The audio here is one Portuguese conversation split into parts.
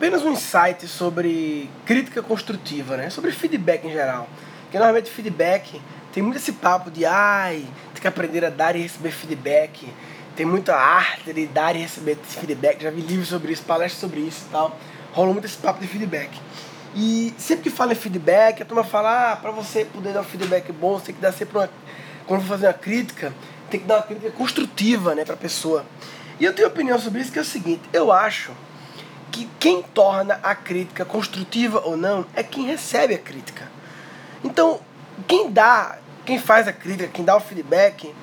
apenas um insight sobre crítica construtiva, né? Sobre feedback em geral. Porque normalmente feedback tem muito esse papo de ai, tem que aprender a dar e receber feedback. Tem muita arte de dar e receber feedback. Já vi livros sobre isso, palestras sobre isso e tal. Rola muito esse papo de feedback. E sempre que fala em feedback, a turma fala, ah, pra você poder dar um feedback bom, você tem que dar sempre uma. Quando for fazer uma crítica, tem que dar uma crítica construtiva, né, pra pessoa. E eu tenho opinião sobre isso que é o seguinte, eu acho que quem torna a crítica construtiva ou não é quem recebe a crítica. Então, quem dá, quem faz a crítica, quem dá o feedback,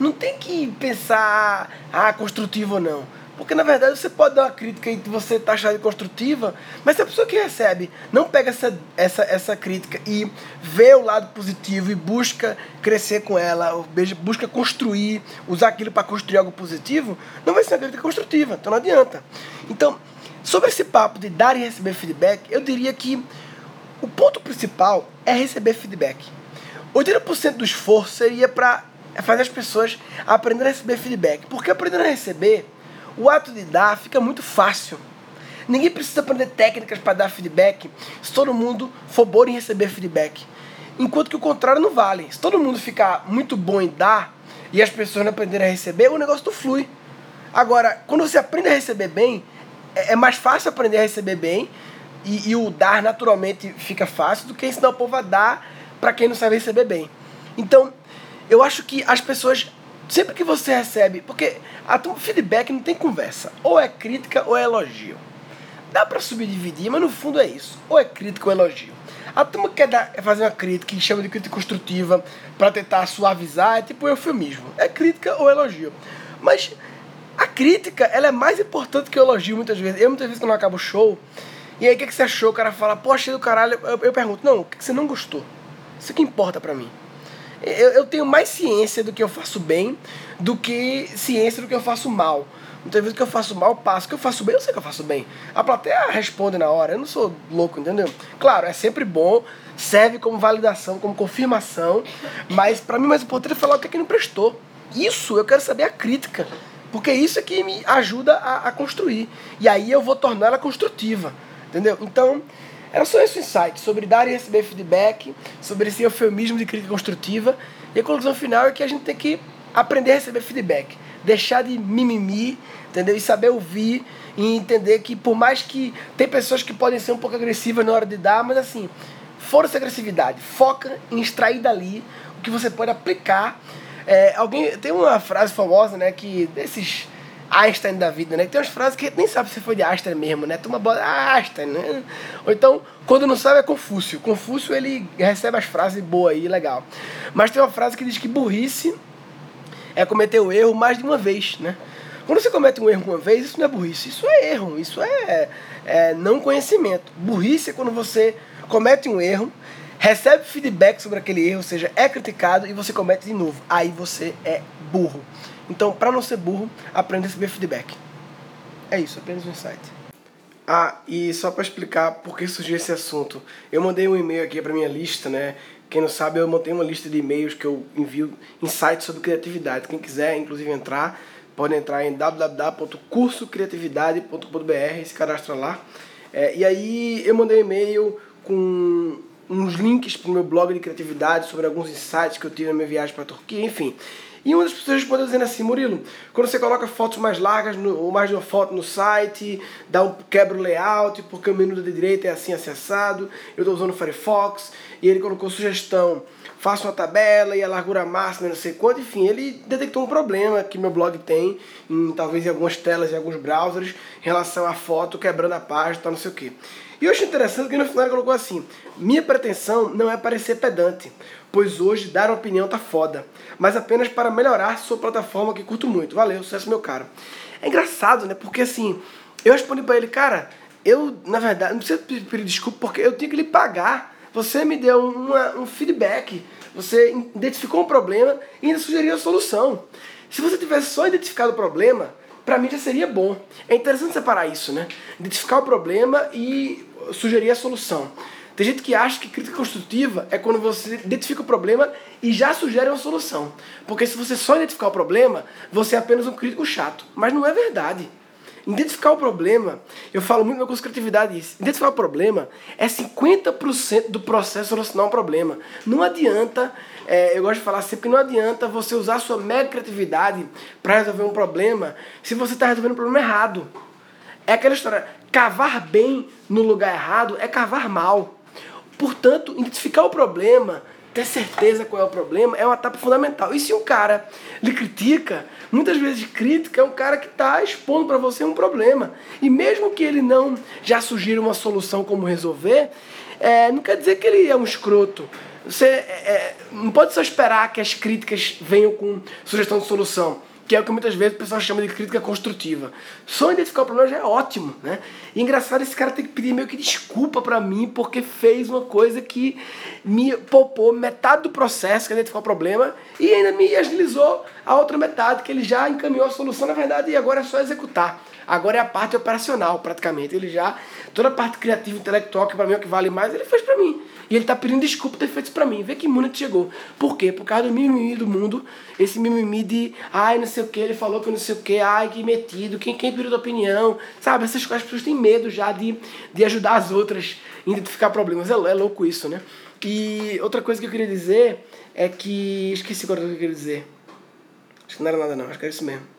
não tem que pensar, ah, construtivo ou não. Porque na verdade você pode dar uma crítica e você tá achando construtiva, mas se a pessoa que recebe não pega essa, essa, essa crítica e vê o lado positivo e busca crescer com ela, busca construir, usar aquilo para construir algo positivo, não vai ser uma crítica construtiva, então não adianta. Então, sobre esse papo de dar e receber feedback, eu diria que o ponto principal é receber feedback. 80% do esforço seria para fazer as pessoas aprenderem a receber feedback. Porque aprender a receber o ato de dar fica muito fácil. Ninguém precisa aprender técnicas para dar feedback se todo mundo for bom em receber feedback. Enquanto que o contrário não vale. Se todo mundo ficar muito bom em dar e as pessoas não aprenderem a receber, o negócio não flui. Agora, quando você aprende a receber bem, é, é mais fácil aprender a receber bem e, e o dar naturalmente fica fácil do que ensinar o povo a dar para quem não sabe receber bem. Então, eu acho que as pessoas sempre que você recebe, porque a feedback não tem conversa, ou é crítica ou é elogio. Dá para subdividir, mas no fundo é isso, ou é crítica ou elogio. A turma quer dar, fazer uma crítica que chama de crítica construtiva para tentar suavizar, é tipo eufemismo. É crítica ou elogio. Mas a crítica, ela é mais importante que o elogio muitas vezes. Eu muitas vezes quando eu acabo o show, e aí o que, que você achou? O cara fala, achei do caralho. Eu, eu pergunto, não, o que, que você não gostou? Isso que importa para mim eu, eu tenho mais ciência do que eu faço bem do que ciência do que eu faço mal. Muitas vezes que eu faço mal, passo. que eu faço bem, eu sei que eu faço bem. A plateia responde na hora. Eu não sou louco, entendeu? Claro, é sempre bom, serve como validação, como confirmação. Mas para mim, mais importante é falar o que é que não prestou. Isso, eu quero saber a crítica. Porque isso é que me ajuda a, a construir. E aí eu vou tornar ela construtiva. Entendeu? Então, era só esse insight sobre dar e receber feedback, sobre esse eufemismo de crítica construtiva. E a conclusão final é que a gente tem que aprender a receber feedback. Deixar de mimimi, entendeu? E saber ouvir e entender que por mais que tem pessoas que podem ser um pouco agressivas na hora de dar, mas assim, fora essa agressividade, foca em extrair dali o que você pode aplicar. É, alguém tem uma frase famosa, né, que desses Einstein da vida, né? Tem umas frases que nem sabe se foi de Einstein mesmo, né? Toma bola, ah, Einstein, né? Ou então, quando não sabe é Confúcio. Confúcio, ele recebe as frases boas aí, legal. Mas tem uma frase que diz que burrice é cometer o erro mais de uma vez, né? Quando você comete um erro uma vez, isso não é burrice, isso é erro, isso é, é não conhecimento. Burrice é quando você comete um erro, recebe feedback sobre aquele erro, ou seja, é criticado e você comete de novo. Aí você é burro. Então, para não ser burro, aprenda a receber feedback. É isso, apenas um insight. Ah, e só para explicar por que surgiu esse assunto, eu mandei um e-mail aqui para minha lista, né? Quem não sabe, eu montei uma lista de e-mails que eu envio insights sobre criatividade. Quem quiser, inclusive, entrar, pode entrar em www.cursocreatividade.com.br e se cadastra lá. É, e aí eu mandei um e-mail com uns links para o meu blog de criatividade sobre alguns insights que eu tive na minha viagem para a Turquia, enfim. E uma das pessoas respondeu dizendo assim, Murilo, quando você coloca fotos mais largas no, ou mais de uma foto no site, dá um quebra o layout, porque o menu da direita é assim acessado, eu estou usando o Firefox, e ele colocou sugestão, faça uma tabela e a largura máxima, não sei quanto, enfim, ele detectou um problema que meu blog tem, em, talvez em algumas telas, em alguns browsers, em relação à foto quebrando a página, não sei o que. E eu achei interessante que no final ele colocou assim: Minha pretensão não é parecer pedante, pois hoje dar uma opinião tá foda, mas apenas para melhorar sua plataforma que curto muito. Valeu, sucesso meu cara. É engraçado, né? Porque assim, eu respondi para ele, cara, eu, na verdade, não precisa pedir desculpa porque eu tinha que lhe pagar. Você me deu uma, um feedback, você identificou um problema e ainda sugeriu a solução. Se você tivesse só identificado o problema, para mim já seria bom. É interessante separar isso, né? Identificar o problema e sugerir a solução. Tem gente que acha que crítica construtiva é quando você identifica o problema e já sugere uma solução. Porque se você só identificar o problema, você é apenas um crítico chato. Mas não é verdade. Identificar o problema, eu falo muito no curso de criatividade isso. Identificar o problema é 50% do processo de solucionar um problema. Não adianta, é, eu gosto de falar sempre que não adianta você usar a sua mega criatividade para resolver um problema se você está resolvendo um problema errado. É aquela história, cavar bem no lugar errado é cavar mal. Portanto, identificar o problema ter certeza qual é o problema é uma etapa fundamental. E se um cara lhe critica, muitas vezes crítica é um cara que está expondo para você um problema. E mesmo que ele não já sugira uma solução como resolver, é, não quer dizer que ele é um escroto. Você é, é não pode só esperar que as críticas venham com sugestão de solução que é o que muitas vezes o pessoal chama de crítica construtiva. Só identificar o problema já é ótimo, né? E engraçado, esse cara tem que pedir meio que desculpa para mim porque fez uma coisa que me poupou metade do processo, que é identificar o problema, e ainda me agilizou a outra metade, que ele já encaminhou a solução, na verdade, e agora é só executar. Agora é a parte operacional, praticamente. Ele já, toda a parte criativa, intelectual, que para mim é o que vale mais, ele fez para mim. E ele tá pedindo desculpa ter feito isso pra mim. Vê que que chegou. Por quê? Por causa do mimimi do mundo. Esse mimimi de, ai, não sei o que, ele falou que não sei o que, ai, que metido, quem, quem pediu tua opinião. Sabe? Essas coisas, as pessoas têm medo já de, de ajudar as outras a identificar problemas. É, é louco isso, né? E outra coisa que eu queria dizer é que. Esqueci agora o que eu queria dizer. Acho que não era nada, não. Acho que era isso mesmo.